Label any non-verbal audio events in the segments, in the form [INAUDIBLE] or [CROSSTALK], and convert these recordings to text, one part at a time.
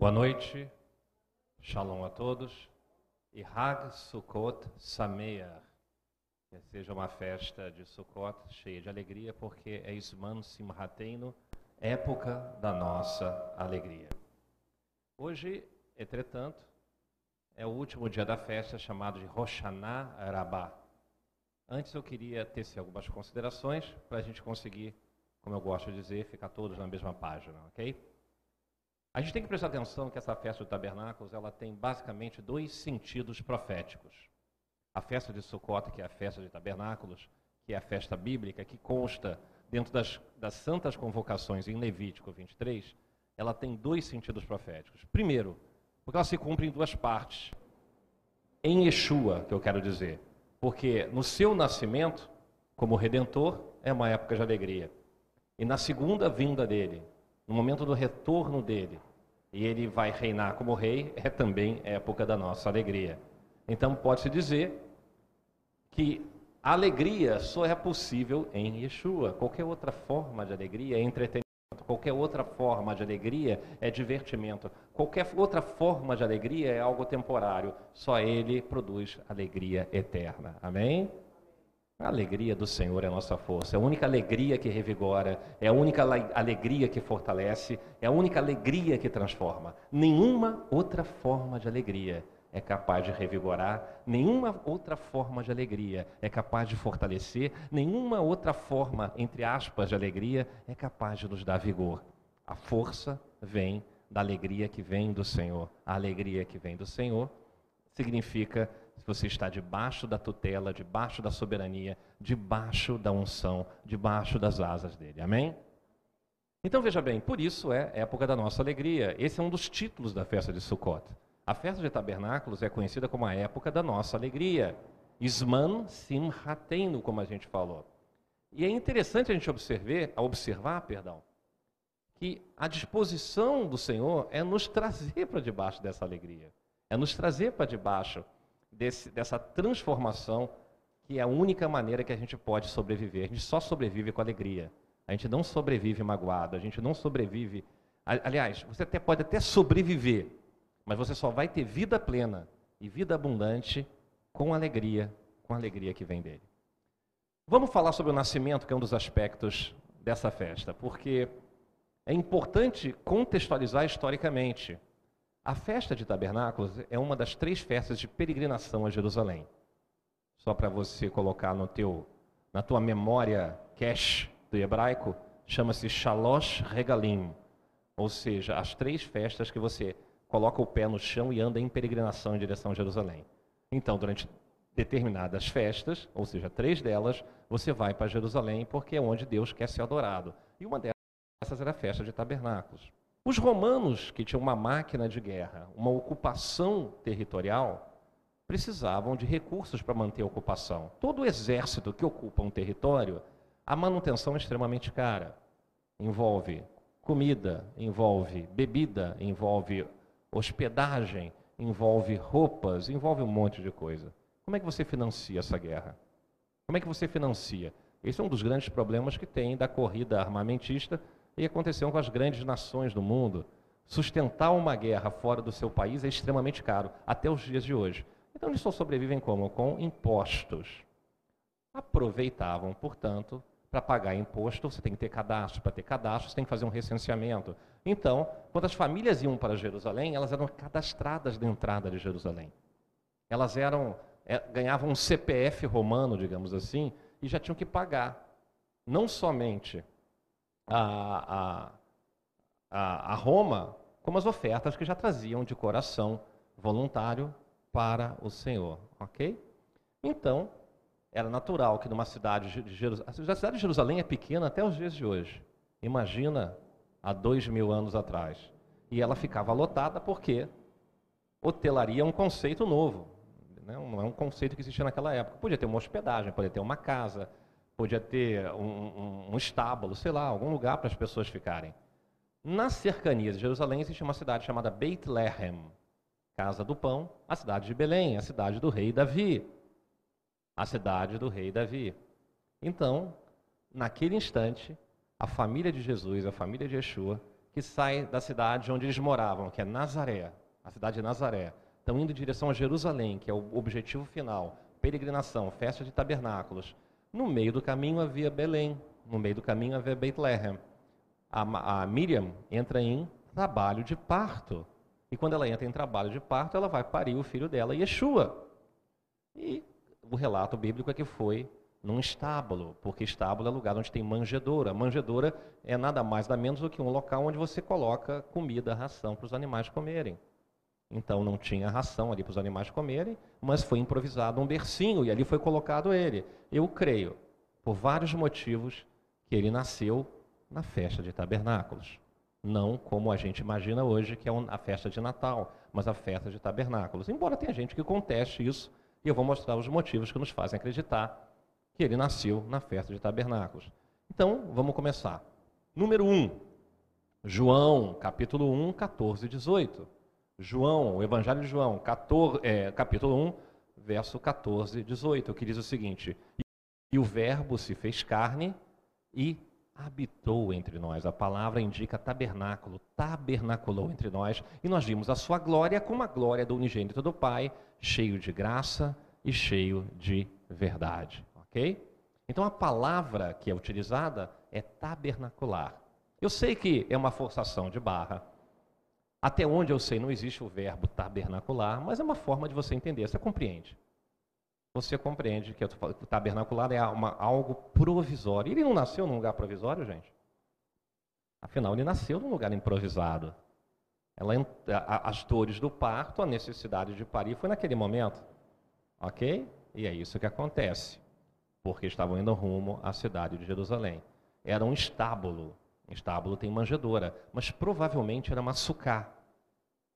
Boa noite, shalom a todos e Hag Sukkot Sameach. Que seja uma festa de Sukkot cheia de alegria, porque é Isman Simhateino, época da nossa alegria. Hoje, entretanto, é o último dia da festa chamado de Roshaná Rabbah. Antes eu queria tecer algumas considerações para a gente conseguir, como eu gosto de dizer, ficar todos na mesma página, ok? A gente tem que prestar atenção que essa festa do tabernáculos ela tem basicamente dois sentidos proféticos. A festa de Sukkot, que é a festa de tabernáculos, que é a festa bíblica, que consta dentro das, das santas convocações em Levítico 23, ela tem dois sentidos proféticos. Primeiro, porque ela se cumpre em duas partes. Em Yeshua, que eu quero dizer. Porque no seu nascimento, como redentor, é uma época de alegria. E na segunda vinda dele, no momento do retorno dele, e ele vai reinar como rei, é também época da nossa alegria. Então pode-se dizer que a alegria só é possível em Yeshua. Qualquer outra forma de alegria é entretenimento. Qualquer outra forma de alegria é divertimento. Qualquer outra forma de alegria é algo temporário. Só Ele produz alegria eterna. Amém? A alegria do Senhor é a nossa força, é a única alegria que revigora, é a única alegria que fortalece, é a única alegria que transforma. Nenhuma outra forma de alegria é capaz de revigorar, nenhuma outra forma de alegria é capaz de fortalecer, nenhuma outra forma, entre aspas, de alegria é capaz de nos dar vigor. A força vem da alegria que vem do Senhor. A alegria que vem do Senhor significa você está debaixo da tutela, debaixo da soberania, debaixo da unção, debaixo das asas dele. Amém? Então veja bem, por isso é época da nossa alegria. Esse é um dos títulos da festa de Sukkot. A festa de tabernáculos é conhecida como a época da nossa alegria. Isman Simhateinu, como a gente falou. E é interessante a gente observar, observar, perdão, que a disposição do Senhor é nos trazer para debaixo dessa alegria, é nos trazer para debaixo desse, dessa transformação que é a única maneira que a gente pode sobreviver. A gente só sobrevive com alegria. A gente não sobrevive magoado, a gente não sobrevive. Aliás, você até pode até sobreviver, mas você só vai ter vida plena e vida abundante com alegria, com a alegria que vem dele. Vamos falar sobre o nascimento, que é um dos aspectos dessa festa, porque é importante contextualizar historicamente. A festa de tabernáculos é uma das três festas de peregrinação a Jerusalém. Só para você colocar no teu, na tua memória cache do hebraico, chama-se Shalosh Regalim, ou seja, as três festas que você coloca o pé no chão e anda em peregrinação em direção a Jerusalém. Então, durante determinadas festas, ou seja, três delas, você vai para Jerusalém porque é onde Deus quer ser adorado. E uma dessas era a festa de tabernáculos. Os romanos, que tinham uma máquina de guerra, uma ocupação territorial, precisavam de recursos para manter a ocupação. Todo exército que ocupa um território, a manutenção é extremamente cara. Envolve comida, envolve bebida, envolve hospedagem, envolve roupas, envolve um monte de coisa. Como é que você financia essa guerra? Como é que você financia? Esse é um dos grandes problemas que tem da corrida armamentista e aconteceu com as grandes nações do mundo. Sustentar uma guerra fora do seu país é extremamente caro, até os dias de hoje. Então eles só sobrevivem como? Com impostos. Aproveitavam, portanto, para pagar imposto, você tem que ter cadastro. Para ter cadastro, você tem que fazer um recenseamento. Então, quando as famílias iam para Jerusalém, elas eram cadastradas na entrada de Jerusalém. Elas eram, é, ganhavam um CPF romano, digamos assim, e já tinham que pagar. Não somente a, a, a, Roma, como as ofertas que já traziam de coração voluntário para o Senhor. Ok? Então, era natural que numa cidade de Jerusalém. A cidade de Jerusalém é pequena até os dias de hoje. Imagina há dois mil anos atrás. E ela ficava lotada porque hotelaria é um conceito novo. Né? Não é um conceito que existia naquela época. Podia ter uma hospedagem, podia ter uma casa, podia ter um, um, um estábulo, sei lá, algum lugar para as pessoas ficarem. Nas cercanias de Jerusalém existe uma cidade chamada Beit Lehem, Casa do Pão, a cidade de Belém, a cidade do rei Davi a cidade do rei Davi. Então, naquele instante, a família de Jesus, a família de Yeshua, que sai da cidade onde eles moravam, que é Nazaré, a cidade de Nazaré. Estão indo em direção a Jerusalém, que é o objetivo final, peregrinação, festa de tabernáculos. No meio do caminho havia Belém, no meio do caminho havia Bethlehem. A, a Miriam entra em trabalho de parto. E quando ela entra em trabalho de parto, ela vai parir o filho dela, Yeshua. E o relato bíblico é que foi num estábulo, porque estábulo é lugar onde tem manjedoura. Manjedoura é nada mais nada menos do que um local onde você coloca comida, ração para os animais comerem. Então não tinha ração ali para os animais comerem, mas foi improvisado um bercinho e ali foi colocado ele. Eu creio, por vários motivos, que ele nasceu na festa de tabernáculos. Não como a gente imagina hoje, que é a festa de Natal, mas a festa de tabernáculos. Embora tenha gente que conteste isso, e eu vou mostrar os motivos que nos fazem acreditar que ele nasceu na festa de tabernáculos. Então, vamos começar. Número 1, João, capítulo 1, 14 e 18. João, o Evangelho de João, 14, é, capítulo 1, verso 14 e 18, que diz o seguinte: E o Verbo se fez carne e habitou entre nós. A palavra indica tabernáculo, tabernaculou entre nós, e nós vimos a sua glória como a glória do unigênito do Pai, cheio de graça e cheio de verdade. Ok? Então a palavra que é utilizada é tabernacular. Eu sei que é uma forçação de barra. Até onde eu sei, não existe o verbo tabernacular, mas é uma forma de você entender. Você compreende? Você compreende que o tabernacular é uma, algo provisório. Ele não nasceu num lugar provisório, gente? Afinal, ele nasceu num lugar improvisado. Ela, as dores do parto, a necessidade de parir foi naquele momento. Ok? E é isso que acontece porque estavam indo rumo à cidade de Jerusalém. Era um estábulo. Estábulo tem manjedoura, mas provavelmente era uma sucá.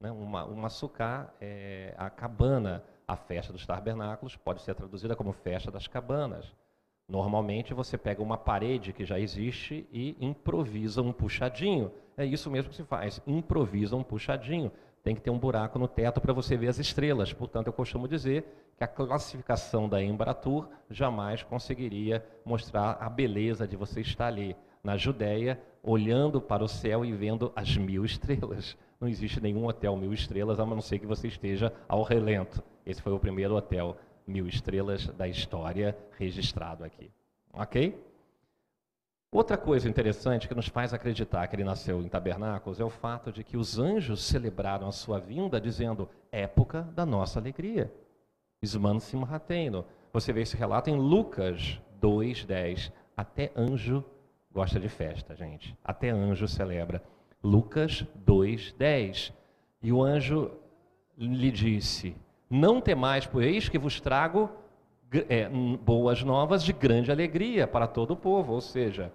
Né? Uma, sucá é a cabana, a festa dos tabernáculos, pode ser traduzida como festa das cabanas. Normalmente você pega uma parede que já existe e improvisa um puxadinho. É isso mesmo que se faz, improvisa um puxadinho tem que ter um buraco no teto para você ver as estrelas. Portanto, eu costumo dizer que a classificação da Embratur jamais conseguiria mostrar a beleza de você estar ali na Judéia, olhando para o céu e vendo as mil estrelas. Não existe nenhum hotel mil estrelas, a não ser que você esteja ao relento. Esse foi o primeiro hotel mil estrelas da história registrado aqui. Ok? Outra coisa interessante que nos faz acreditar que ele nasceu em tabernáculos é o fato de que os anjos celebraram a sua vinda dizendo época da nossa alegria. Isman Simhateino. Você vê esse relato em Lucas 2:10. Até anjo gosta de festa, gente. Até anjo celebra. Lucas 2:10. E o anjo lhe disse: Não temais, pois que vos trago é, boas novas de grande alegria para todo o povo, ou seja,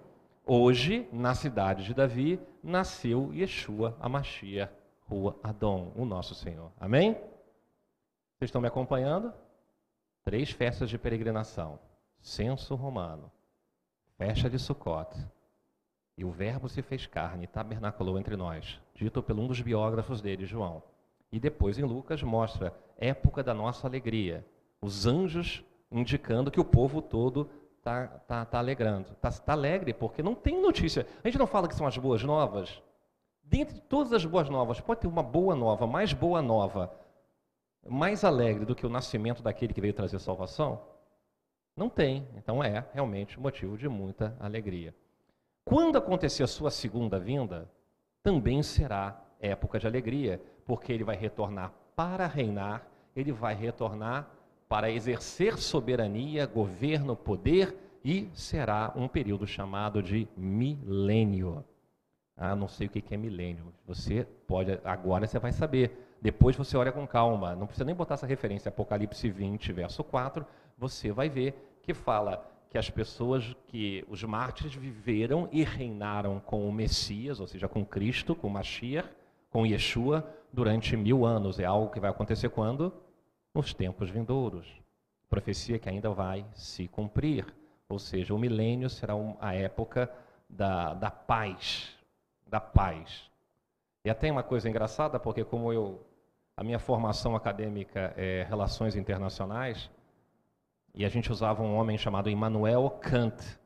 Hoje, na cidade de Davi, nasceu Yeshua Amashia, Rua Adon, o nosso Senhor. Amém? Vocês estão me acompanhando? Três festas de peregrinação. Censo romano, festa de Sukkot, e o Verbo se fez carne e tabernaculou entre nós, dito por um dos biógrafos dele, João. E depois em Lucas mostra época da nossa alegria, os anjos indicando que o povo todo está tá, tá alegrando, está tá alegre, porque não tem notícia. A gente não fala que são as boas novas. Dentre de todas as boas novas, pode ter uma boa nova, mais boa nova, mais alegre do que o nascimento daquele que veio trazer salvação? Não tem. Então é realmente motivo de muita alegria. Quando acontecer a sua segunda vinda, também será época de alegria, porque ele vai retornar para reinar, ele vai retornar para exercer soberania, governo, poder e será um período chamado de milênio. Ah, não sei o que é milênio. Você pode, agora você vai saber. Depois você olha com calma. Não precisa nem botar essa referência, Apocalipse 20, verso 4. Você vai ver que fala que as pessoas, que os mártires viveram e reinaram com o Messias, ou seja, com Cristo, com Mashiach, com Yeshua, durante mil anos. É algo que vai acontecer quando? nos tempos vindouros. Profecia que ainda vai se cumprir. Ou seja, o milênio será a época da, da paz. Da paz. E até uma coisa engraçada, porque como eu. A minha formação acadêmica é Relações Internacionais, e a gente usava um homem chamado Immanuel Kant.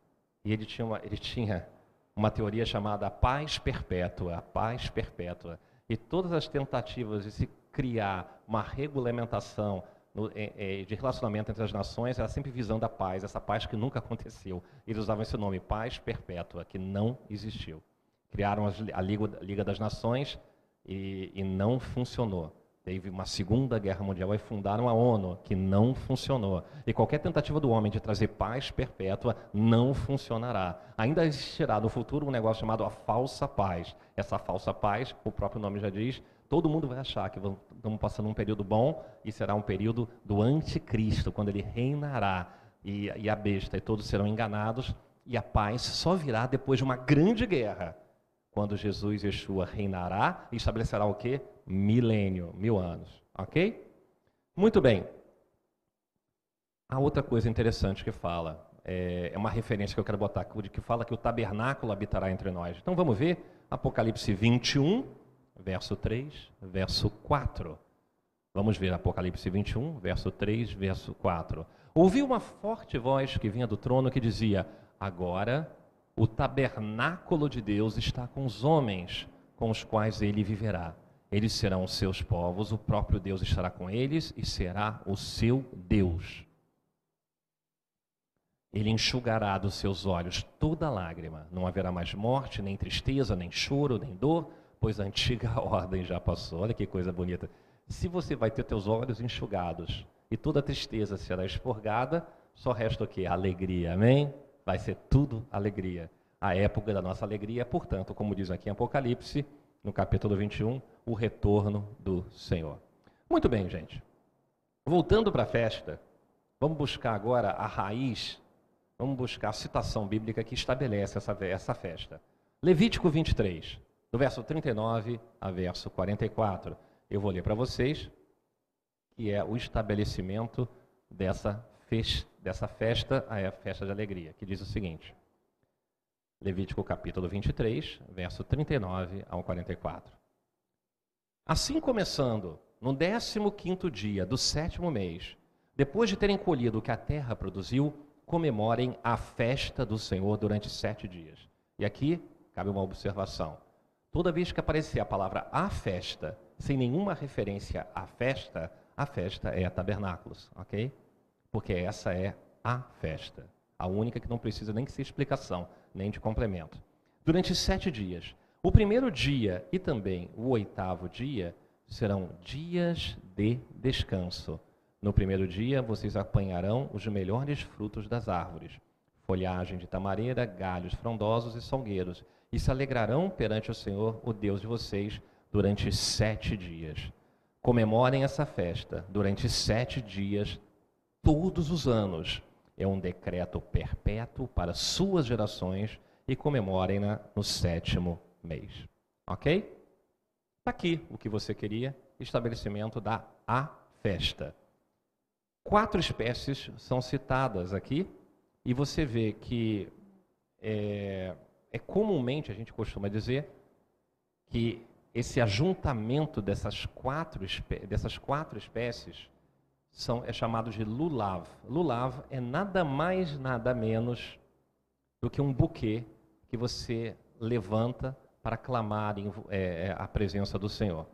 E ele tinha, uma, ele tinha uma teoria chamada paz perpétua, paz perpétua. E todas as tentativas de se criar uma regulamentação no, é, de relacionamento entre as nações era sempre visando a paz, essa paz que nunca aconteceu. Eles usavam esse nome, paz perpétua, que não existiu. Criaram a Liga, a Liga das Nações e, e não funcionou. Teve uma Segunda Guerra Mundial e fundaram a ONU, que não funcionou. E qualquer tentativa do homem de trazer paz perpétua não funcionará. Ainda existirá no futuro um negócio chamado a falsa paz. Essa falsa paz, o próprio nome já diz, todo mundo vai achar que estamos passando um período bom e será um período do anticristo, quando ele reinará e, e a besta e todos serão enganados e a paz só virá depois de uma grande guerra quando Jesus Yeshua reinará e estabelecerá o quê? Milênio, mil anos. Ok? Muito bem. A outra coisa interessante que fala, é, é uma referência que eu quero botar que fala que o tabernáculo habitará entre nós. Então vamos ver Apocalipse 21, verso 3, verso 4. Vamos ver Apocalipse 21, verso 3, verso 4. Ouvi uma forte voz que vinha do trono que dizia: Agora o tabernáculo de Deus está com os homens com os quais ele viverá. Eles serão os seus povos, o próprio Deus estará com eles e será o seu Deus. Ele enxugará dos seus olhos toda lágrima. Não haverá mais morte, nem tristeza, nem choro, nem dor, pois a antiga [LAUGHS] ordem já passou. Olha que coisa bonita. Se você vai ter teus olhos enxugados e toda tristeza será expurgada, só resta o que? Alegria. Amém? vai ser tudo alegria. A época da nossa alegria, portanto, como diz aqui em Apocalipse, no capítulo 21, o retorno do Senhor. Muito bem, gente. Voltando para a festa, vamos buscar agora a raiz, vamos buscar a citação bíblica que estabelece essa, essa festa. Levítico 23, do verso 39 a verso 44. Eu vou ler para vocês, que é o estabelecimento dessa dessa festa a festa de alegria, que diz o seguinte: Levítico capítulo 23, verso 39 ao 44. Assim começando, no 15 dia do sétimo mês, depois de terem colhido o que a terra produziu, comemorem a festa do Senhor durante sete dias. E aqui cabe uma observação. Toda vez que aparecer a palavra a festa, sem nenhuma referência à festa, a festa é a tabernáculos, ok? porque essa é a festa, a única que não precisa nem de explicação, nem de complemento. Durante sete dias. O primeiro dia e também o oitavo dia serão dias de descanso. No primeiro dia, vocês apanharão os melhores frutos das árvores, folhagem de tamareira, galhos frondosos e salgueiros, e se alegrarão perante o Senhor, o Deus de vocês, durante sete dias. Comemorem essa festa durante sete dias todos os anos. É um decreto perpétuo para suas gerações e comemorem-na no sétimo mês. Ok? Está aqui o que você queria: estabelecimento da a festa. Quatro espécies são citadas aqui e você vê que é, é comumente a gente costuma dizer que esse ajuntamento dessas quatro, dessas quatro espécies são, é chamado de lulav. Lulav é nada mais, nada menos do que um buquê que você levanta para clamar em, é, é, a presença do Senhor.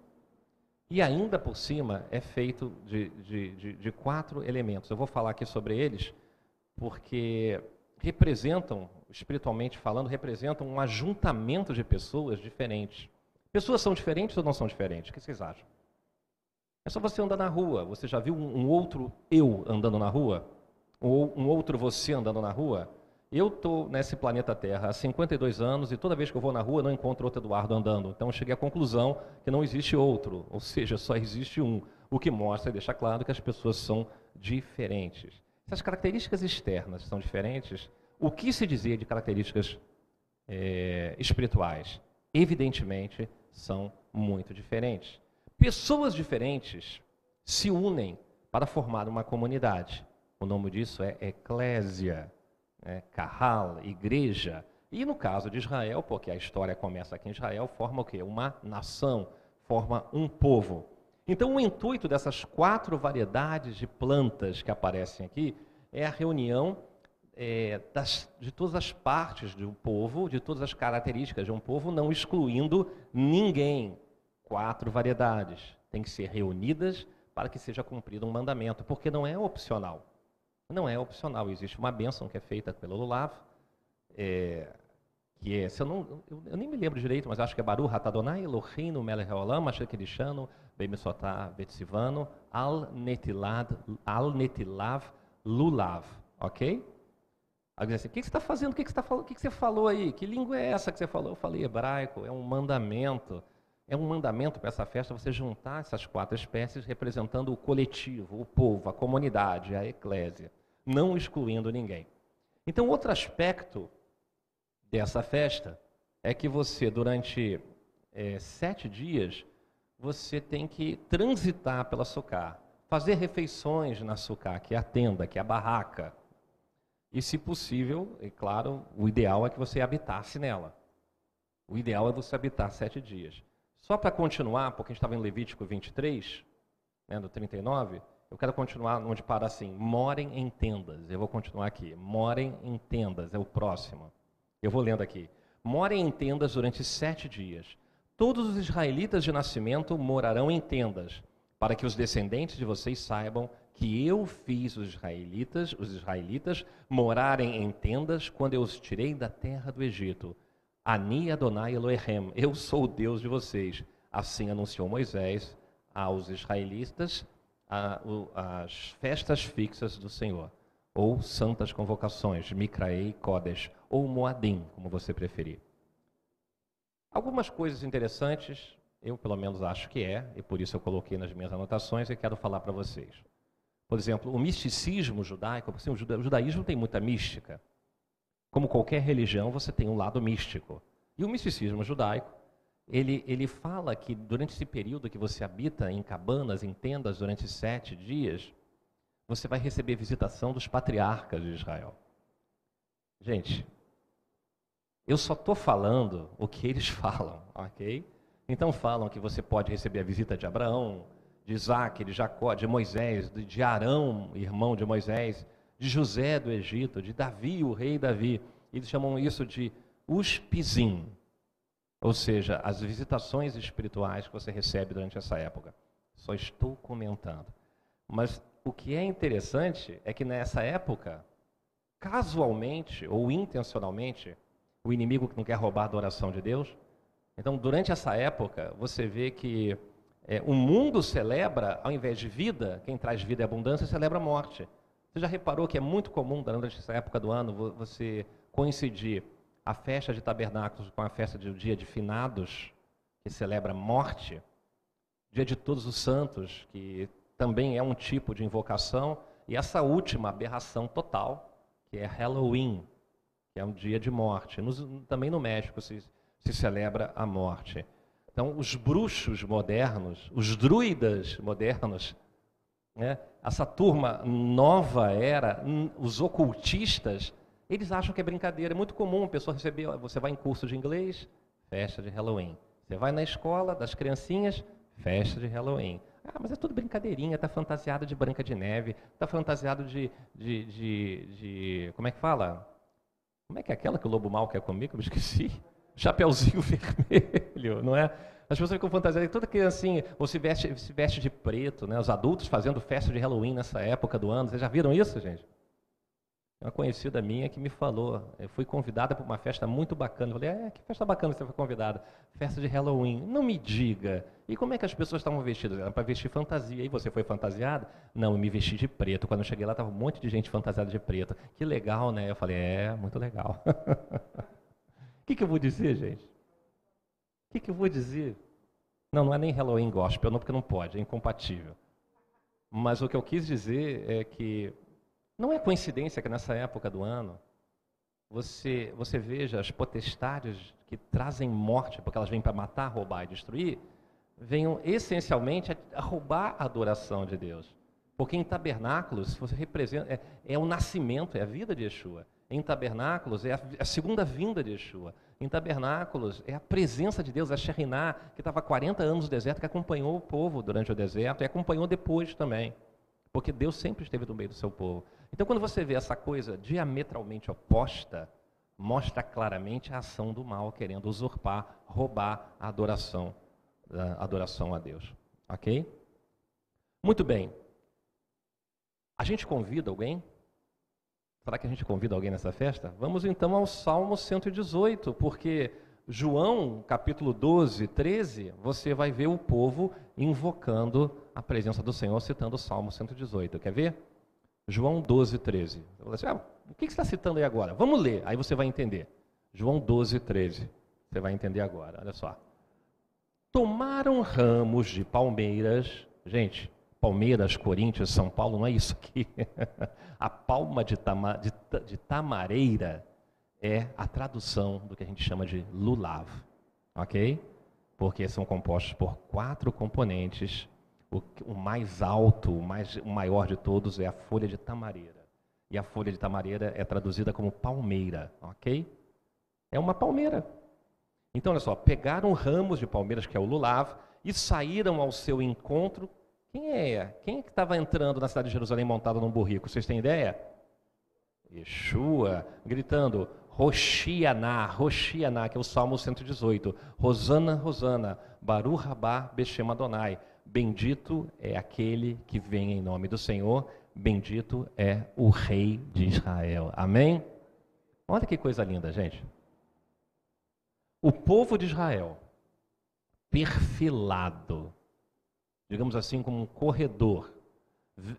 E ainda por cima é feito de, de, de, de quatro elementos. Eu vou falar aqui sobre eles porque representam, espiritualmente falando, representam um ajuntamento de pessoas diferentes. Pessoas são diferentes ou não são diferentes? O que vocês acham? É só você andar na rua. Você já viu um outro eu andando na rua? Ou um outro você andando na rua? Eu estou nesse planeta Terra há 52 anos e toda vez que eu vou na rua não encontro outro Eduardo andando. Então cheguei à conclusão que não existe outro, ou seja, só existe um. O que mostra e deixa claro que as pessoas são diferentes. Se as características externas são diferentes, o que se dizia de características é, espirituais? Evidentemente são muito diferentes. Pessoas diferentes se unem para formar uma comunidade. O nome disso é eclésia, né? carral, igreja. E no caso de Israel, porque a história começa aqui em Israel, forma o quê? Uma nação, forma um povo. Então, o intuito dessas quatro variedades de plantas que aparecem aqui é a reunião é, das, de todas as partes do povo, de todas as características de um povo, não excluindo ninguém. Quatro variedades têm que ser reunidas para que seja cumprido um mandamento, porque não é opcional. Não é opcional. Existe uma bênção que é feita pelo Lulav, é, que é, se eu, não, eu, eu, nem me lembro direito, mas acho que é Baru Hatadonai, Elohim, Melech Haolam, Mashekedishano, Bemesotá, Betsivano, Al Netilav, Al Netilav, Lulav, ok? Alguém assim, o que, você está fazendo? O que, você tá, o que, que você falou aí? Que língua é essa que você falou? Eu falei hebraico, é um mandamento. É um mandamento para essa festa você juntar essas quatro espécies representando o coletivo, o povo, a comunidade, a eclésia, não excluindo ninguém. Então, outro aspecto dessa festa é que você, durante é, sete dias, você tem que transitar pela Sucá, fazer refeições na Sucá, que é a tenda, que é a barraca. E, se possível, é claro, o ideal é que você habitasse nela. O ideal é você habitar sete dias. Só para continuar, porque a gente estava em Levítico 23, né, do 39, eu quero continuar onde para assim: morem em tendas. Eu vou continuar aqui. Morem em tendas, é o próximo. Eu vou lendo aqui. Morem em tendas durante sete dias. Todos os israelitas de nascimento morarão em tendas, para que os descendentes de vocês saibam que eu fiz os israelitas, os israelitas morarem em tendas quando eu os tirei da terra do Egito. Ani Adonai Elohim, eu sou o Deus de vocês. Assim anunciou Moisés aos israelitas a, o, as festas fixas do Senhor, ou santas convocações, Mikraei Kodesh, ou Moadim, como você preferir. Algumas coisas interessantes, eu pelo menos acho que é, e por isso eu coloquei nas minhas anotações e quero falar para vocês. Por exemplo, o misticismo judaico, assim, o judaísmo tem muita mística. Como qualquer religião, você tem um lado místico. E o misticismo judaico, ele, ele fala que durante esse período que você habita em cabanas, em tendas, durante sete dias, você vai receber visitação dos patriarcas de Israel. Gente, eu só estou falando o que eles [LAUGHS] falam, ok? Então falam que você pode receber a visita de Abraão, de Isaac, de Jacó, de Moisés, de Arão, irmão de Moisés, de José do Egito, de Davi, o rei Davi. Eles chamam isso de uspizim, ou seja, as visitações espirituais que você recebe durante essa época. Só estou comentando. Mas o que é interessante é que nessa época, casualmente ou intencionalmente, o inimigo que não quer roubar a adoração de Deus. Então, durante essa época, você vê que é, o mundo celebra, ao invés de vida, quem traz vida e abundância, celebra a morte. Você já reparou que é muito comum, durante essa época do ano, você coincidir a festa de tabernáculos com a festa do dia de finados, que celebra a morte, dia de todos os santos, que também é um tipo de invocação, e essa última aberração total, que é Halloween, que é um dia de morte. Nos, também no México se, se celebra a morte. Então, os bruxos modernos, os druidas modernos, né, essa turma nova era, os ocultistas, eles acham que é brincadeira. É muito comum a pessoa receber, você vai em curso de inglês, festa de Halloween. Você vai na escola das criancinhas, festa de Halloween. Ah, mas é tudo brincadeirinha, está fantasiado de Branca de Neve, está fantasiado de, de, de, de, Como é que fala? Como é que é aquela que o lobo mal quer comer, que eu me esqueci? [LAUGHS] chapeuzinho [LAUGHS] vermelho, não é? As pessoas ficam fantasiadas, toda criancinha, ou se veste, se veste de preto, né? Os adultos fazendo festa de Halloween nessa época do ano. Vocês já viram isso, gente? Uma conhecida minha que me falou, eu fui convidada para uma festa muito bacana. Eu falei, é, que festa bacana você foi convidada? Festa de Halloween. Não me diga. E como é que as pessoas estavam vestidas? Era para vestir fantasia. E você foi fantasiada? Não, eu me vesti de preto. Quando eu cheguei lá, estava um monte de gente fantasiada de preto. Que legal, né? Eu falei, é, muito legal. [LAUGHS] que, que eu vou dizer, gente? O que, que eu vou dizer? Não, não é nem Halloween gospel, não, porque não pode, é incompatível. Mas o que eu quis dizer é que não é coincidência que nessa época do ano você, você veja as potestades que trazem morte, porque elas vêm para matar, roubar e destruir, venham essencialmente a, roubar a adoração de Deus. Porque em tabernáculos você representa é, é o nascimento, é a vida de Yeshua. Em tabernáculos é a, a segunda vinda de Yeshua. Em tabernáculos é a presença de Deus, a Shekhinah, que estava 40 anos no deserto, que acompanhou o povo durante o deserto e acompanhou depois também. Porque Deus sempre esteve no meio do seu povo. Então, quando você vê essa coisa diametralmente oposta, mostra claramente a ação do mal querendo usurpar, roubar a adoração, a adoração a Deus. Ok? Muito bem. A gente convida alguém? Será que a gente convida alguém nessa festa? Vamos então ao Salmo 118, porque João, capítulo 12, 13, você vai ver o povo invocando a presença do Senhor, citando o Salmo 118. Quer ver? João 12, 13. Assim, ah, o que você está citando aí agora? Vamos ler, aí você vai entender. João 12, 13. Você vai entender agora, olha só. Tomaram ramos de palmeiras. Gente, Palmeiras, Corinthians, São Paulo, não é isso aqui. [LAUGHS] a palma de, tama, de, de tamareira é a tradução do que a gente chama de lulav, ok? Porque são compostos por quatro componentes. O, o mais alto, o, mais, o maior de todos é a folha de tamareira. E a folha de tamareira é traduzida como palmeira, ok? É uma palmeira. Então, olha só, pegaram ramos de palmeiras, que é o lulav, e saíram ao seu encontro quem é? Quem é que estava entrando na cidade de Jerusalém montado num burrico? Vocês têm ideia? Yeshua, gritando, Roshianá, Roshianá, que é o Salmo 118. Rosana, Rosana, Baru Rabá, Beshem Adonai. Bendito é aquele que vem em nome do Senhor, bendito é o Rei de Israel. Amém? Olha que coisa linda, gente. O povo de Israel, perfilado, digamos assim, como um corredor,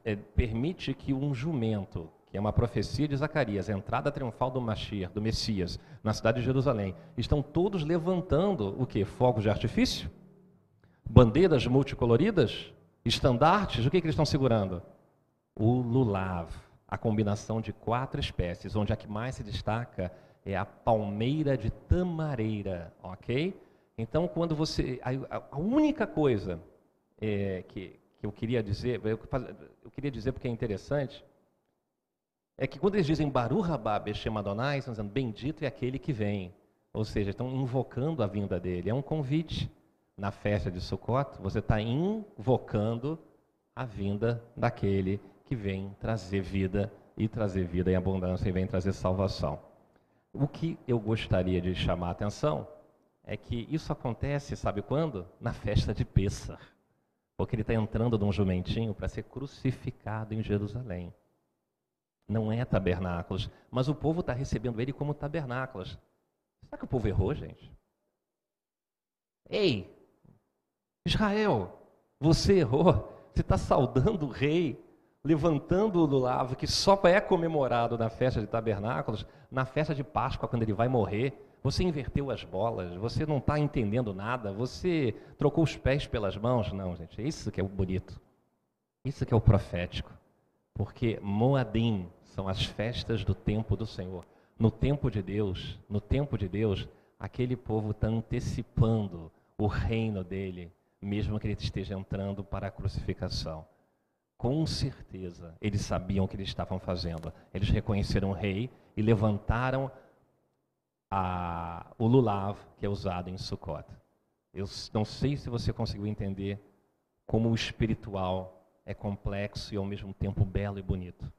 é, permite que um jumento, que é uma profecia de Zacarias, a entrada triunfal do Mashiach, do Messias, na cidade de Jerusalém, estão todos levantando o que? Fogos de artifício? Bandeiras multicoloridas? Estandartes? O que, que eles estão segurando? O lulav, a combinação de quatro espécies, onde a que mais se destaca é a palmeira de tamareira, ok? Então, quando você. A, a única coisa é, que, que eu queria dizer, eu, eu, queria dizer porque é interessante, é que quando eles dizem Baru Rabá Beshem Adonai, estão dizendo bendito é aquele que vem. Ou seja, estão invocando a vinda dele. É um convite. Na festa de Sukkot, você está invocando a vinda daquele que vem trazer vida e trazer vida em abundância e vem trazer salvação. O que eu gostaria de chamar a atenção é que isso acontece, sabe quando? Na festa de Pêssar porque ele está entrando num jumentinho para ser crucificado em Jerusalém. Não é tabernáculos, mas o povo está recebendo ele como tabernáculos. Será que o povo errou, gente? Ei, Israel, você errou. Você está saudando o rei, levantando o lulavo que só é comemorado na festa de tabernáculos, na festa de Páscoa, quando ele vai morrer. Você inverteu as bolas, você não está entendendo nada, você trocou os pés pelas mãos. Não, gente, é isso que é o bonito. Isso que é o profético. Porque Moadim são as festas do tempo do Senhor. No tempo de Deus, no tempo de Deus, aquele povo está antecipando o reino dele, mesmo que ele esteja entrando para a crucificação. Com certeza, eles sabiam o que eles estavam fazendo. Eles reconheceram o rei e levantaram a, o lulav que é usado em Sukkot. Eu não sei se você conseguiu entender como o espiritual é complexo e ao mesmo tempo belo e bonito.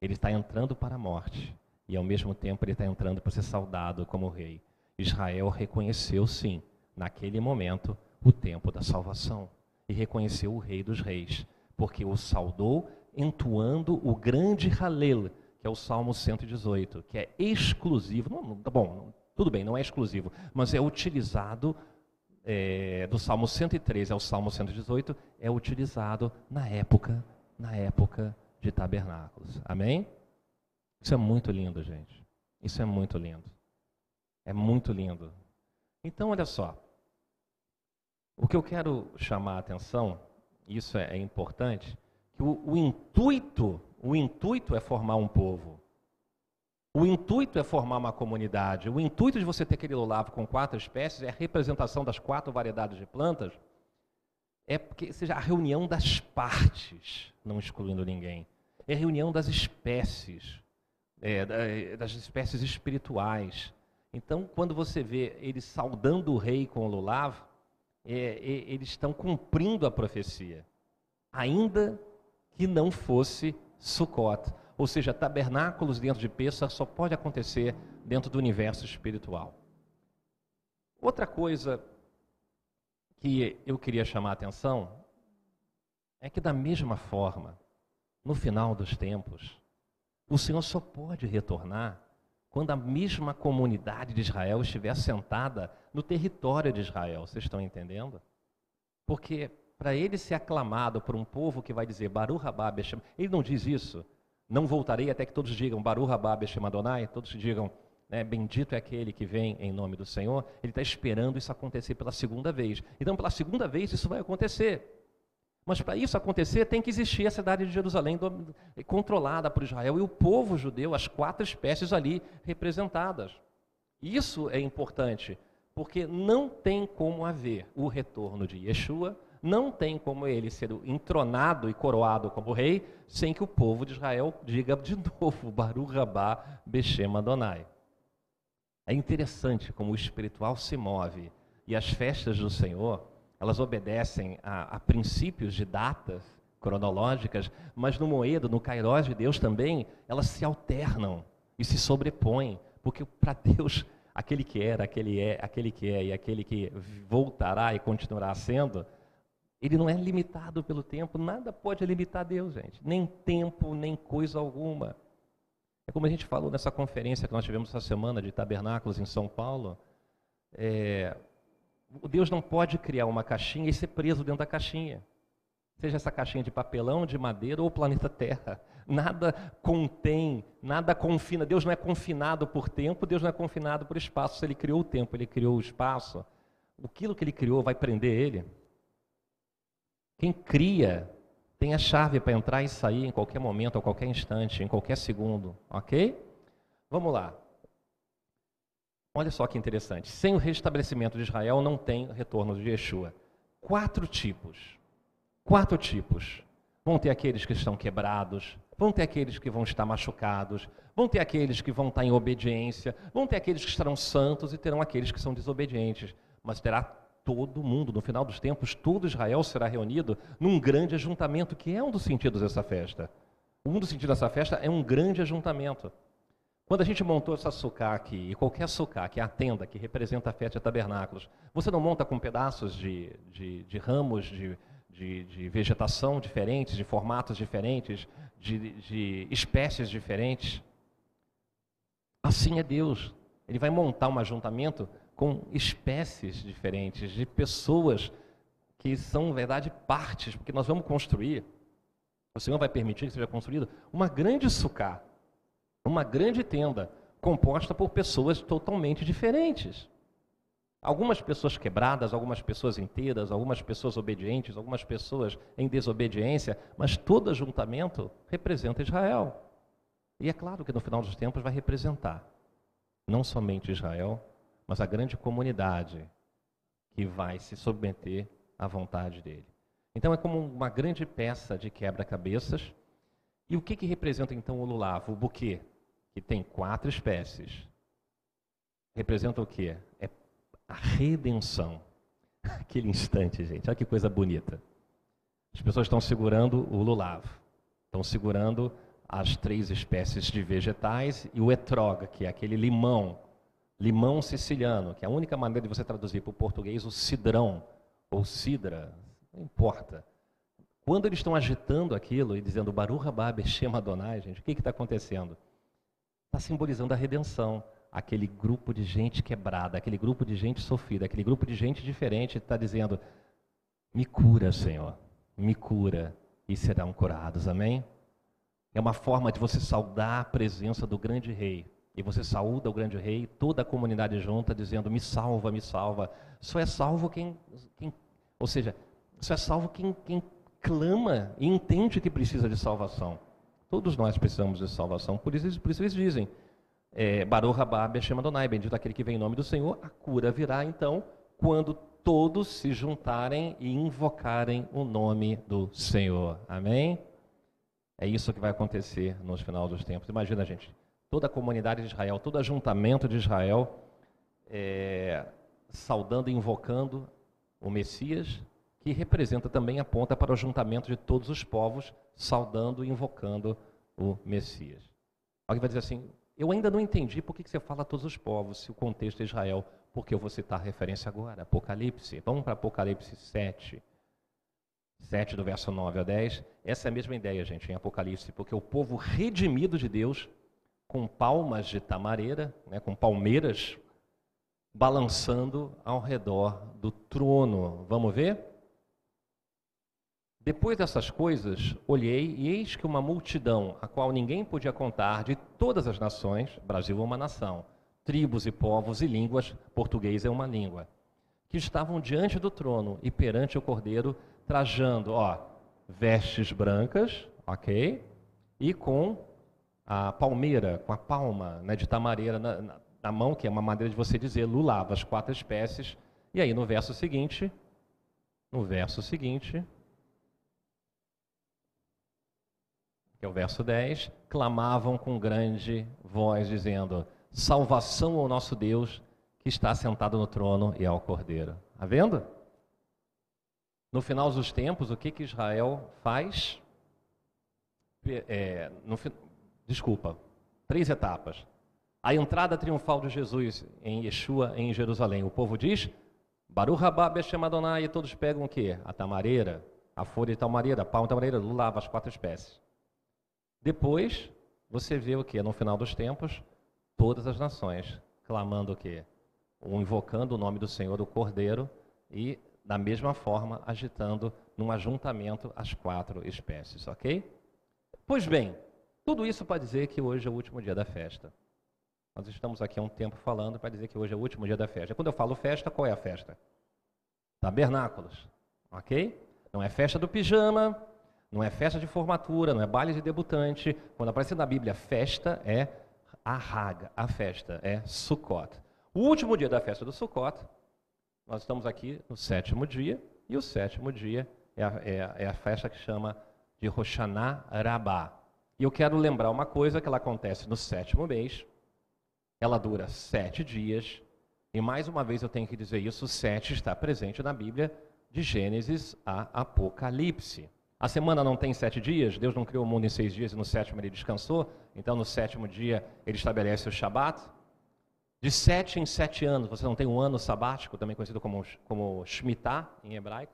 Ele está entrando para a morte e ao mesmo tempo ele está entrando para ser saudado como rei. Israel reconheceu sim, naquele momento, o tempo da salvação e reconheceu o rei dos reis, porque o saudou entoando o grande Halel, que é o Salmo 118, que é exclusivo. Não, tá bom, tudo bem, não é exclusivo, mas é utilizado é, do Salmo 113 ao Salmo 118 é utilizado na época, na época de tabernáculos. Amém? Isso é muito lindo, gente. Isso é muito lindo. É muito lindo. Então, olha só. O que eu quero chamar a atenção, isso é, é importante, que o, o intuito o intuito é formar um povo. O intuito é formar uma comunidade. O intuito de você ter aquele lulavo com quatro espécies é a representação das quatro variedades de plantas. É porque seja a reunião das partes, não excluindo ninguém. É a reunião das espécies, é, das espécies espirituais. Então, quando você vê eles saudando o rei com o lulavo, é, é, eles estão cumprindo a profecia, ainda que não fosse Sukkot. Ou seja, tabernáculos dentro de Pêssar só pode acontecer dentro do universo espiritual. Outra coisa que eu queria chamar a atenção é que, da mesma forma, no final dos tempos, o Senhor só pode retornar quando a mesma comunidade de Israel estiver assentada no território de Israel. Vocês estão entendendo? Porque para ele ser aclamado por um povo que vai dizer Baruch Rabá Beshem, ele não diz isso. Não voltarei até que todos digam Baruch Rabá Beshem Adonai, todos digam né, bendito é aquele que vem em nome do Senhor. Ele está esperando isso acontecer pela segunda vez. Então, pela segunda vez, isso vai acontecer. Mas para isso acontecer, tem que existir a cidade de Jerusalém controlada por Israel e o povo judeu, as quatro espécies ali representadas. Isso é importante, porque não tem como haver o retorno de Yeshua, não tem como ele ser entronado e coroado como rei, sem que o povo de Israel diga de [LAUGHS] novo, Baruch Rabá Beshem Adonai. É interessante como o espiritual se move e as festas do Senhor elas obedecem a, a princípios de datas cronológicas, mas no moedo, no kairós de Deus também, elas se alternam e se sobrepõem, porque para [LAUGHS] Deus, aquele que era, aquele é, aquele que é e aquele que voltará e continuará sendo, ele não é limitado pelo tempo, nada pode limitar Deus, gente, nem tempo, nem coisa alguma. É como a gente falou nessa conferência que nós tivemos essa semana de tabernáculos em São Paulo. É, Deus não pode criar uma caixinha e ser preso dentro da caixinha. Seja essa caixinha de papelão, de madeira ou planeta Terra. Nada contém, nada confina. Deus não é confinado por tempo, Deus não é confinado por espaço. Se Ele criou o tempo, Ele criou o espaço. Aquilo que Ele criou vai prender Ele. Quem cria tem a chave para entrar e sair em qualquer momento, a qualquer instante, em qualquer segundo. Ok? Vamos lá. Olha só que interessante. Sem o restabelecimento de Israel não tem retorno de Yeshua. Quatro tipos. Quatro tipos. Vão ter aqueles que estão quebrados, vão ter aqueles que vão estar machucados, vão ter aqueles que vão estar em obediência, vão ter aqueles que estarão santos e terão aqueles que são desobedientes. Mas terá todo mundo, no final dos tempos, todo Israel será reunido num grande ajuntamento, que é um dos sentidos dessa festa. Um dos sentidos dessa festa é um grande ajuntamento. Quando a gente montou essa sucá aqui, e qualquer sucá, que é a tenda que representa a festa de tabernáculos, você não monta com pedaços de, de, de ramos de, de, de, vegetação diferentes, de formatos diferentes, de, de espécies diferentes. Assim é Deus. Ele vai montar um ajuntamento com espécies diferentes, de pessoas que são, na verdade, partes, porque nós vamos construir, o Senhor vai permitir que seja construído uma grande sucá uma grande tenda composta por pessoas totalmente diferentes. Algumas pessoas quebradas, algumas pessoas inteiras, algumas pessoas obedientes, algumas pessoas em desobediência, mas todo ajuntamento representa Israel. E é claro que no final dos tempos vai representar não somente Israel, mas a grande comunidade que vai se submeter à vontade dele. Então é como uma grande peça de quebra-cabeças. E o que, que representa então o lulavo, o buquê? que tem quatro espécies, representa o quê? É a redenção. [LAUGHS] Aquele instante, gente, olha que coisa bonita. As pessoas estão segurando o lulav, estão segurando as três espécies de vegetais e o etrog, que é aquele limão, limão siciliano, que é a única maneira de você traduzir para o português o cidrão ou cidra, não importa. Quando eles estão agitando aquilo e dizendo Baruch Rabá Beshem Adonai, gente, o que está acontecendo? está simbolizando a redenção. Aquele grupo de gente quebrada, aquele grupo de gente sofrida, aquele grupo de gente diferente está dizendo: Me cura, Senhor, me cura, e serão curados. Amém? É uma forma de você saudar a presença do grande rei. E você saúda o grande rei, toda a comunidade junta, dizendo: Me salva, me salva. Só é salvo quem. quem ou seja, só é salvo quem, quem clama e entende que precisa de salvação. Todos nós precisamos de salvação, por isso, por isso eles dizem, é, Baruch Rabá Beshem Adonai, bendito aquele que vem em nome do Senhor, a cura virá então quando todos se juntarem e invocarem o nome do Senhor. Amém? É isso que vai acontecer no final dos tempos. Imagina, gente, toda a comunidade de Israel, todo ajuntamento de Israel, é, saudando e invocando o Messias, que representa também a ponta para o juntamento de todos os povos, saudando e invocando o Messias. Alguém vai dizer assim: eu ainda não entendi por que você fala todos os povos, se o contexto é Israel, porque eu vou citar a referência agora, Apocalipse. Vamos para Apocalipse 7. 7 do verso 9 a 10. Essa é a mesma ideia, gente, em Apocalipse, porque o povo redimido de Deus, com palmas de tamareira, né, com palmeiras, balançando ao redor do trono. Vamos ver? Depois dessas coisas, olhei e eis que uma multidão, a qual ninguém podia contar, de todas as nações, Brasil é uma nação, tribos e povos e línguas, português é uma língua, que estavam diante do trono e perante o cordeiro, trajando, ó, vestes brancas, ok? E com a palmeira, com a palma né, de tamareira na, na, na mão, que é uma maneira de você dizer, lulava as quatro espécies. E aí no verso seguinte, no verso seguinte, que é o verso 10, clamavam com grande voz, dizendo: Salvação ao nosso Deus que está sentado no trono e ao Cordeiro. Está vendo? No final dos tempos, o que, que Israel faz? É, no, desculpa, três etapas. A entrada triunfal de Jesus em Yeshua, em Jerusalém. O povo diz, Baruch Rabá Beshem Adonai, e todos pegam o quê? A tamareira, a folha de tamareira, a palma de tamareira, lulava as quatro espécies. Depois, você vê o que? No final dos tempos, todas as nações clamando o quê? Ou invocando o nome do Senhor, o Cordeiro, e da mesma forma agitando num ajuntamento as quatro espécies, ok? Pois bem, tudo isso para dizer que hoje é o último dia da festa. Nós estamos aqui há um tempo falando para dizer que hoje é o último dia da festa. Quando eu falo festa, qual é a festa? Tabernáculos, ok? Não é festa do pijama, não é festa de formatura, não é baile de debutante. Quando aparece na Bíblia festa, é a Haga, a festa, é Sukkot. O último dia da festa do Sukkot, nós estamos aqui no sétimo dia, e o sétimo dia é a, é a, é a festa que chama de Roshaná Rabá. E eu quero lembrar uma coisa que ela acontece no sétimo mês, ela dura sete dias, e mais uma vez eu tenho que dizer isso, sete está presente na Bíblia, de Gênesis a Apocalipse. A semana não tem sete dias, Deus não criou o mundo em seis dias e no sétimo ele descansou, então no sétimo dia ele estabelece o Shabat. De sete em sete anos, você não tem um ano sabático, também conhecido como, como Shemitah em hebraico.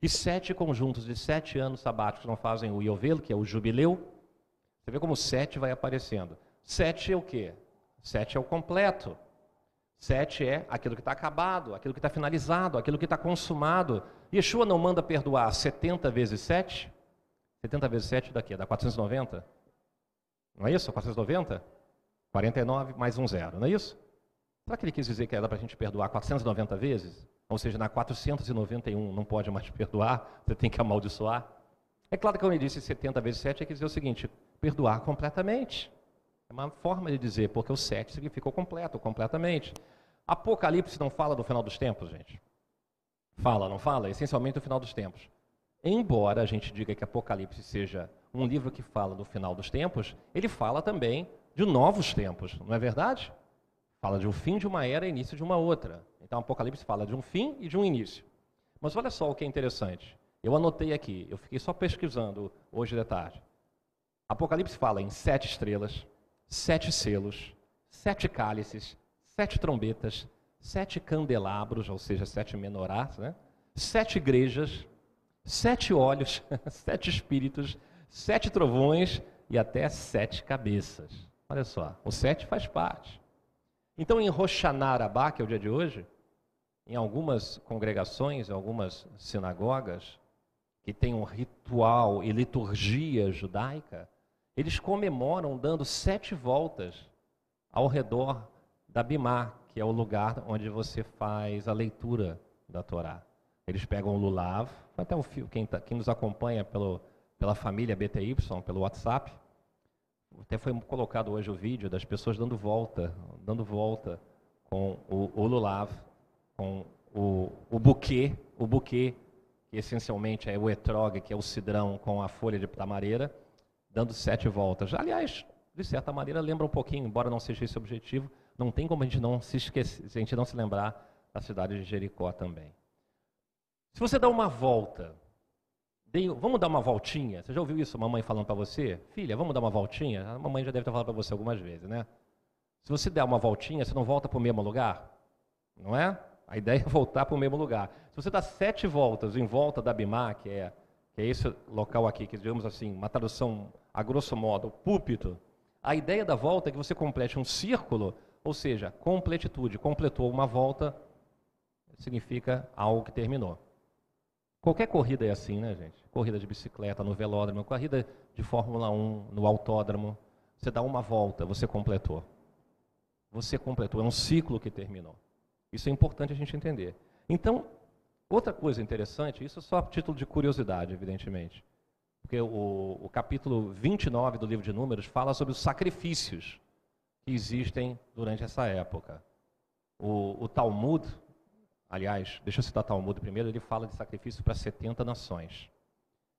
E sete conjuntos de sete anos sabáticos não fazem o Yovel, que é o jubileu. Você vê como sete vai aparecendo. Sete é o quê? Sete é o completo. Sete é aquilo que está acabado, aquilo que está finalizado, aquilo que está consumado. Yeshua não manda perdoar 70 vezes 7? 70 vezes 7 daqui, dá 490? Não é isso? 490? 49 mais um zero, não é isso? Será que ele quis dizer que era para a gente perdoar 490 vezes? Ou seja, na 491 não pode mais [LAUGHS] perdoar, você tem que amaldiçoar? É claro que quando ele disse 70 vezes 7, é que dizer o seguinte, perdoar completamente. É uma forma de dizer, porque o 7 significa o completo, completamente. Apocalipse não fala do final dos tempos, gente. Fala, não fala? Essencialmente do final dos tempos. Embora a gente diga que Apocalipse seja um livro que fala do final dos tempos, ele fala também de novos tempos, não é verdade? Fala de um fim de uma era e início de uma outra. Então Apocalipse fala de um fim e de um início. Mas olha só o que é interessante. Eu anotei aqui, eu fiquei só pesquisando hoje de tarde. Apocalipse fala em sete estrelas, sete selos, sete cálices, sete trombetas, sete candelabros, ou seja, sete menorás, né? sete igrejas, sete olhos, [LAUGHS] sete espíritos, sete trovões e até sete cabeças. Olha só, o sete faz parte. Então, em Roshanarabá, que é o dia de hoje, em algumas congregações, em algumas sinagogas, que tem um ritual e liturgia judaica, eles comemoram dando sete voltas ao redor da Bimá, que é o lugar onde você faz a leitura da Torá. Eles pegam o Lulav, até o fio, quem, tá, quem nos acompanha pelo, pela família BTY, pelo WhatsApp, até foi colocado hoje o vídeo das pessoas dando volta, dando volta com o, o Lulav, com o, o buquê, o buquê, que essencialmente é o etrog, que é o cidrão com a folha de tamareira, dando sete voltas. Aliás, de certa maneira, lembra um pouquinho, embora não seja esse o objetivo, não tem como a gente não se esquecer, a gente não se lembrar da cidade de Jericó também. Se você dá uma volta vamos dar uma voltinha. Você já ouviu isso, mamãe falando para você? Filha, vamos dar uma voltinha? A mamãe já deve ter falado para você algumas vezes, né? Se você der uma voltinha, você não volta para o mesmo lugar? Não é? A ideia é voltar para o mesmo lugar. Se você dá sete voltas em volta da Bimá, que é, que é esse local aqui, que digamos assim, uma tradução a grosso modo, o púlpito, a ideia da volta é que você complete um círculo, ou seja, completitude. Completou uma volta, significa algo que terminou. Qualquer corrida é assim, né, gente? Corrida de bicicleta no velódromo, corrida de Fórmula 1 no autódromo. Você dá uma volta, você completou. Você completou, é um ciclo que terminou. Isso é importante a gente entender. Então, outra coisa interessante, isso é só a título de curiosidade, evidentemente. Porque o, o capítulo 29 do livro de Números fala sobre os sacrifícios que existem durante essa época. O, o Talmud, Aliás, deixa eu citar Talmud primeiro, ele fala de sacrifício para 70 nações.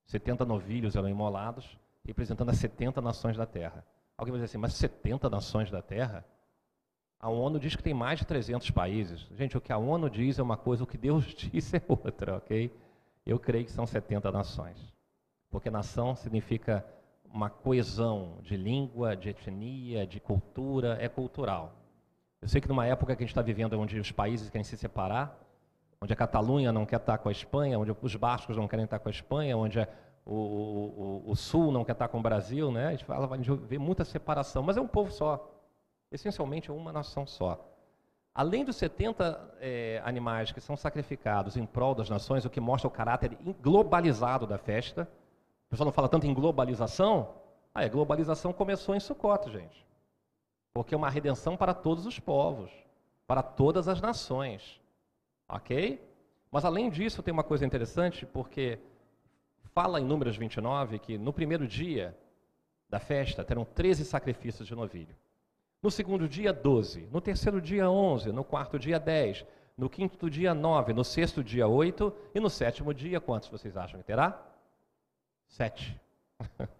70 novilhos eram imolados, representando as 70 nações da terra. Alguém vai dizer assim, mas 70 nações da terra? A ONU diz que tem mais de 300 países. Gente, o que a ONU diz é uma coisa, o que Deus [LAUGHS] diz é outra, ok? Eu creio que são 70 nações. Porque nação significa uma coesão de língua, de etnia, de cultura, é cultural. Eu sei que numa época que a gente está vivendo onde os países querem se separar, onde a Catalunha não quer estar com a Espanha, onde os bascos não querem estar com a Espanha, onde o, o, o, Sul não quer estar com o Brasil, né? a gente fala, a gente vê muita separação, mas é um povo só. Essencialmente é uma nação só. Além dos 70 é, animais que são sacrificados em prol das nações, o que mostra o caráter globalizado da festa. O pessoal não fala tanto em globalização. Ah, a globalização começou em Sukkot, gente. Porque é uma redenção para todos os povos, para todas as nações. Ok? Mas além disso, tem uma coisa interessante, porque fala em Números 29 que no primeiro dia da festa terão 13 sacrifícios de novilho. No segundo dia, 12. No terceiro dia, 11. No quarto dia, 10. No quinto dia, 9. No sexto dia, 8. E no sétimo dia, quantos vocês acham que terá? Sete. [LAUGHS]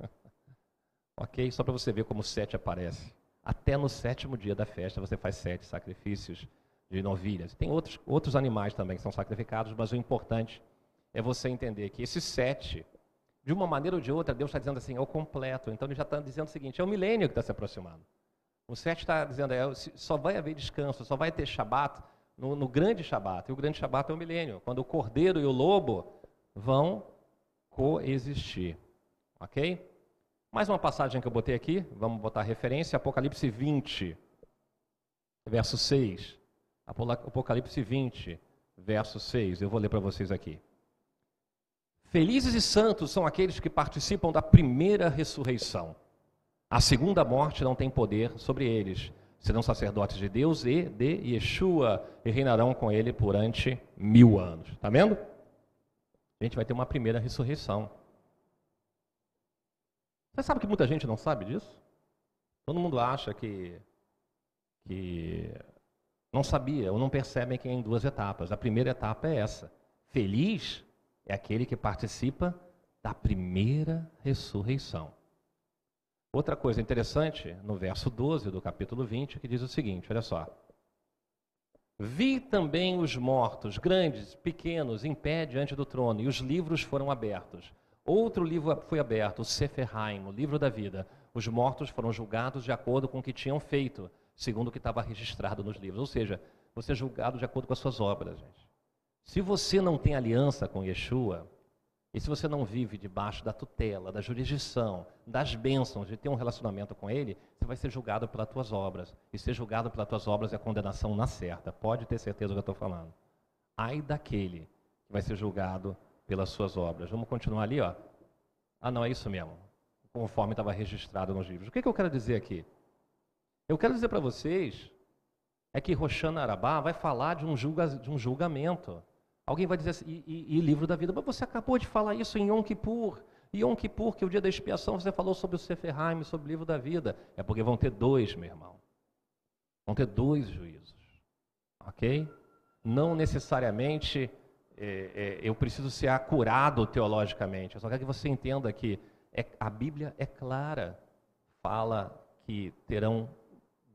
ok? Só para você ver como sete aparece. Até no sétimo dia da festa você faz sete sacrifícios de novilhas. Tem outros, outros animais também que são sacrificados, mas o importante é você entender que esses sete, de uma maneira ou de outra, Deus está dizendo assim, é o completo. Então ele já está dizendo o seguinte, é o milênio que está se aproximando. O sete está dizendo, é, só vai haver descanso, só vai ter Shabat no, no grande Shabat. E o grande Shabat é o milênio, quando o cordeiro e o lobo vão coexistir. Ok? Mais uma passagem que eu botei aqui, vamos botar referência, Apocalipse 20, verso 6. Apocalipse 20, verso 6. Eu vou ler para vocês aqui. Felizes e santos são aqueles que participam da primeira ressurreição. A segunda morte não tem poder sobre eles. Serão sacerdotes de Deus e de Yeshua e reinarão com ele durante mil anos. Está vendo? Gente vai ter uma primeira ressurreição. Você sabe que muita gente não sabe disso? Todo mundo acha que, que não sabia ou não percebem que é em duas etapas. A primeira etapa é essa. Feliz é aquele que participa da primeira ressurreição. Outra coisa interessante, no verso 12 do capítulo 20, que diz o seguinte: olha só. Vi também os mortos, grandes, pequenos, em pé diante do trono, e os livros foram abertos. Outro livro foi aberto, o Seferhaim, o livro da vida. Os mortos foram julgados de acordo com o que tinham feito segundo o que estava registrado nos livros. Ou seja, você é julgado de acordo com as suas obras, gente. Se você não tem aliança com Yeshua, e se você não vive debaixo da tutela, da jurisdição, das bênçãos, de ter um relacionamento com Ele, você vai ser julgado pelas tuas obras. E ser julgado pelas tuas obras é a condenação na certa. Pode ter certeza do que eu estou falando. Ai daquele que vai ser julgado pelas suas obras. Vamos continuar ali, ó. Ah, não, é isso mesmo. Conforme estava registrado nos livros. O que, que eu quero dizer aqui? Eu quero dizer para vocês é que Roshana Arabá vai falar de um, julga, de um julgamento. Alguém vai dizer assim, e, e, e, livro da vida, mas você acabou de falar isso em Yom Kippur. Yom Kippur, que é o dia da expiação, você falou sobre o Seferheim, sobre o livro da vida. É porque vão ter dois, meu irmão. Vão ter dois juízos. Ok? Não necessariamente é, é, eu preciso ser acurado teologicamente. Eu só quero que você entenda que é, a Bíblia é clara. Fala que terão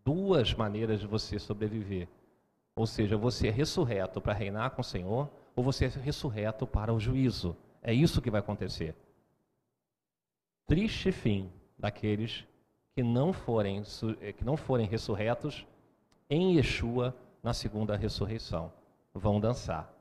duas maneiras de você sobreviver. Ou seja, você é ressurreto para reinar com o Senhor, ou você é ressurreto para o juízo. É isso que vai acontecer. Triste fim daqueles que não forem, eh, que não forem ressurretos em Yeshua na segunda ressurreição. Vão dançar.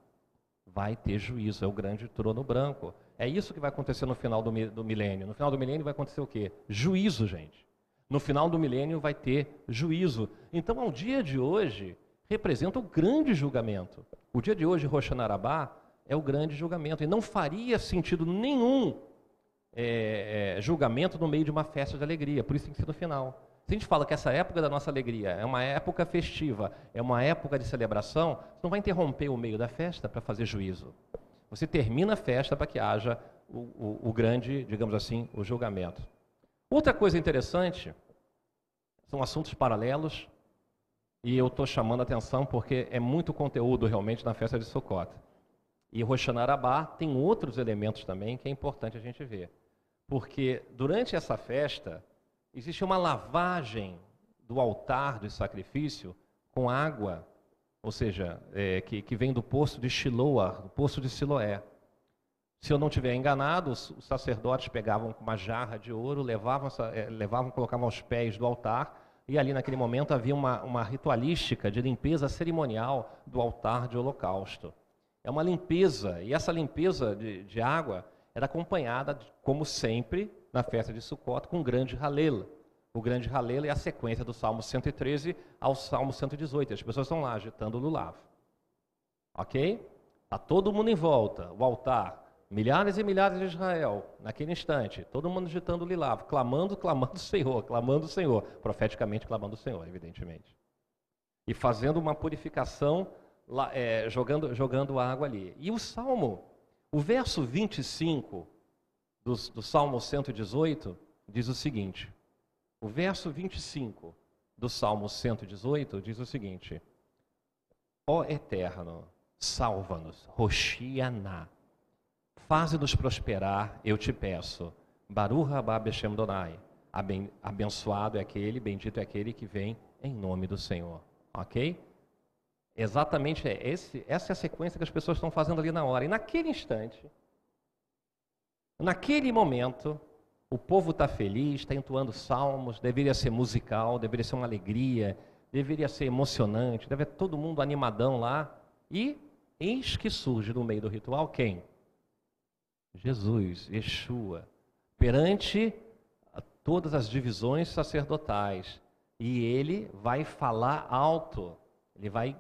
Vai ter juízo, é o grande trono branco. É isso que vai acontecer no final do, do milênio. No final do milênio vai acontecer o quê? Juízo, gente. No final do milênio vai ter juízo. Então, ao dia de hoje, representa o grande julgamento. O dia de hoje, Roshanarabá, é o grande julgamento. E não faria sentido nenhum é, é, julgamento no meio de uma festa de alegria. Por isso tem que ser no final. Se a gente fala que essa época da nossa alegria é uma época festiva, é uma época de celebração, você não vai interromper o meio da festa para fazer juízo. Você termina a festa para que haja o, o, o grande, digamos assim, o julgamento. Outra coisa interessante são assuntos paralelos e eu estou chamando a atenção porque é muito conteúdo realmente na festa de Sukkot. E Roshanarabá tem outros elementos também que é importante a gente ver. Porque durante essa festa existe uma lavagem do altar de sacrifício com água, ou seja, é, que, que vem do poço de Shiloah, do poço de Siloé. Se eu não estiver enganado, os, os, sacerdotes pegavam uma jarra de ouro, levavam, é, levavam, colocavam aos pés do altar, e ali naquele momento havia uma, uma ritualística de limpeza cerimonial do altar de holocausto. É uma limpeza, e essa limpeza de, de água era acompanhada, como sempre, na festa de Sukkot, com um grande halel. O grande halel é a sequência do Salmo 113 ao Salmo 118. As pessoas estão lá agitando o lulav. Ok? Está todo mundo em volta, o altar, milhares e milhares de Israel, naquele instante, todo mundo agitando o lilav, clamando, clamando o Senhor, clamando o Senhor, profeticamente clamando o Senhor, evidentemente. E fazendo uma purificação, é, jogando, jogando água ali. E o Salmo, o verso 25 do, do Salmo 118, diz o seguinte: o verso 25 do Salmo 118 diz o seguinte: Ó Eterno, salva-nos, Roshianá Faze-nos prosperar, eu te peço. Baruch Rabá Beshem Donai. Abençoado é aquele, bendito é aquele que vem em nome do Senhor. Ok? Exatamente é esse, essa é a sequência que as pessoas estão fazendo ali na hora. E naquele instante, naquele momento, o povo está feliz, está entoando salmos, deveria ser musical, deveria ser uma alegria, deveria ser emocionante, deve todo mundo animadão lá. E eis que surge no meio do ritual quem? Jesus, Yeshua, perante todas as divisões sacerdotais. E ele vai falar alto, ele vai,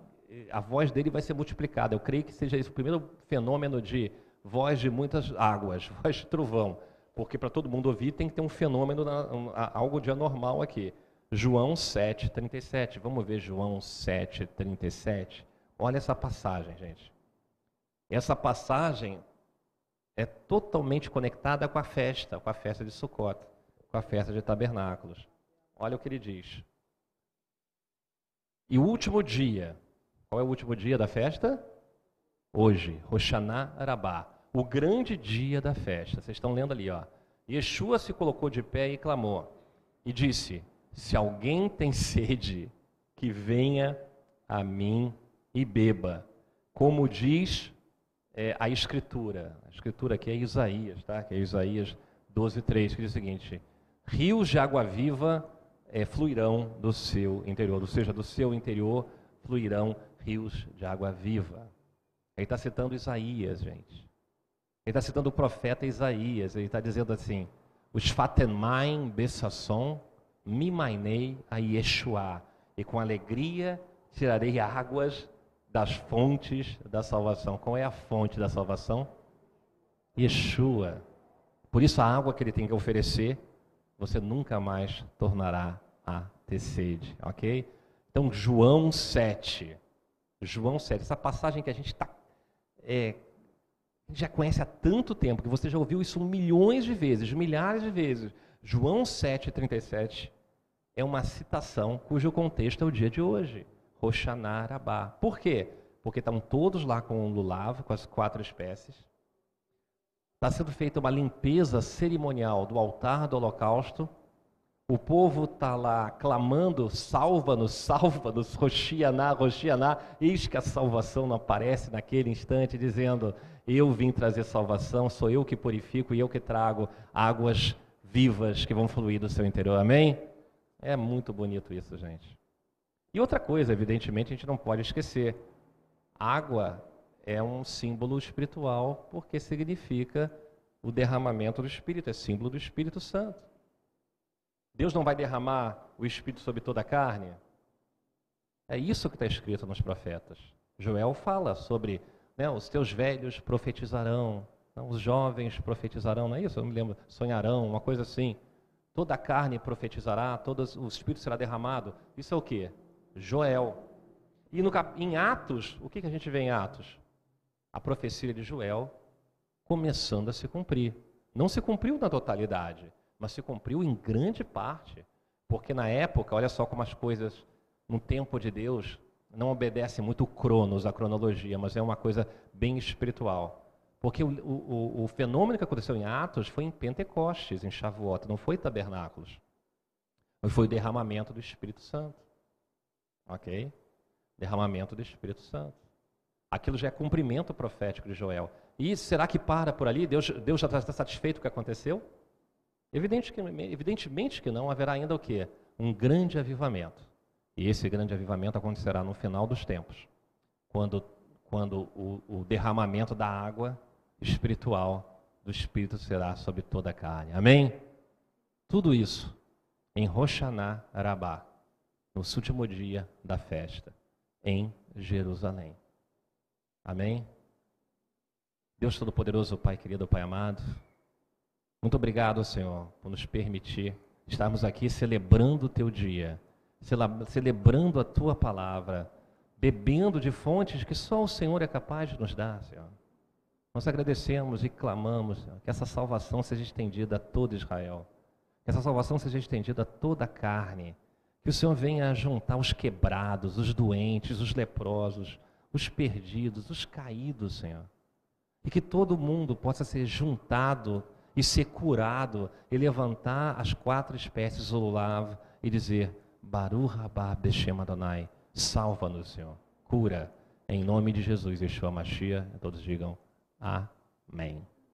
a voz dele vai ser multiplicada. Eu creio que seja esse o primeiro fenômeno de voz de muitas águas, [LAUGHS] voz de trovão. Porque para todo mundo ouvir tem que ter um fenômeno, algo de anormal aqui. João 7, 37. Vamos ver João 7, 37. Olha essa passagem, gente. Essa passagem é totalmente conectada com a festa, com a festa de Sukkot, com a festa de tabernáculos. Olha o que ele diz. E o último dia, qual é o último dia da festa? Hoje, Roshaná Arabá, o grande dia da festa. Vocês estão lendo ali, ó. Yeshua se colocou de pé e clamou, e disse: Se alguém tem sede, que venha a mim e beba. Como diz é, a Escritura. A Escritura aqui é Isaías, tá? Que é Isaías 12, 3, que diz o seguinte: Rios de água viva é, fluirão do seu interior, ou seja, do seu interior fluirão rios de água viva. Ele está citando Isaías, gente. Ele está citando o profeta Isaías. Ele está dizendo assim: Os fatemaim besasson mimainei a Yeshua, e com alegria tirarei águas das fontes da salvação. Qual é a fonte da salvação? Yeshua. Por isso, a água que ele tem que oferecer, você nunca mais tornará a ter sede, ok? Então, João 7. João 7, essa passagem que a gente tá, é, já conhece há tanto tempo, que você já ouviu isso milhões de vezes, milhares de vezes. João 7, 37 é uma citação cujo contexto é o dia de hoje. Roshaná Arabá. Por quê? Porque estão todos lá com o lulav, com as quatro espécies. Está sendo feita uma limpeza cerimonial do altar do holocausto. O povo está lá clamando, salva-nos, salva-nos, Roxianá, Roxianá. Eis que a salvação não aparece naquele instante, dizendo: Eu vim trazer salvação, sou eu que purifico e eu que trago águas vivas que vão fluir do seu interior. Amém? É muito bonito isso, gente. E outra coisa, evidentemente, a gente não pode esquecer: água é um símbolo espiritual porque significa o derramamento do Espírito, é símbolo do Espírito Santo. Deus não vai derramar o Espírito sobre toda a carne? É isso que está escrito nos profetas. Joel fala sobre né, os teus velhos profetizarão, os jovens profetizarão, não é isso? Eu me lembro, sonharão, uma coisa assim. Toda a carne profetizará, todo o Espírito será derramado. Isso é o que? Joel. E no, em Atos, o que, que a gente vê em Atos? A profecia de Joel começando a se cumprir. Não se cumpriu na totalidade, mas se cumpriu em grande parte, porque na época, olha só como as coisas, no tempo de Deus, não obedecem muito o cronos, a cronologia, mas é uma coisa bem espiritual. Porque o, o, o fenômeno que aconteceu em Atos foi em Pentecostes, em Shavuot, não foi tabernáculos. Mas foi o derramamento do Espírito Santo. Ok? Derramamento do Espírito Santo. Aquilo já é cumprimento profético de Joel. E será que para por ali? Deus, Deus já está satisfeito com o que aconteceu? Evidente que, evidentemente que não, haverá ainda o quê? Um grande avivamento. E esse grande avivamento acontecerá no final dos tempos, quando, quando o, o derramamento da água espiritual do Espírito será sobre toda a carne. Amém? Tudo isso em Roshaná Rabá, no último dia da festa, em Jerusalém. Amém? Deus Todo-Poderoso, Pai querido, Pai amado, muito obrigado, Senhor, por nos permitir estarmos aqui celebrando o Teu dia, celebrando a Tua palavra, bebendo de fontes que só o Senhor é capaz de nos dar, Senhor. Nós agradecemos e clamamos Senhor, que essa salvação seja estendida a todo Israel, que essa salvação seja estendida a toda a carne, que o Senhor venha juntar os quebrados, os doentes, os leprosos, os perdidos, os caídos, Senhor, e que todo mundo possa ser juntado e ser curado e levantar as quatro espécies do e dizer: Baruch Rabá Beshem Adonai, salva-nos, Senhor, cura, em nome de Jesus, Yeshua Mashiach, todos digam Amém.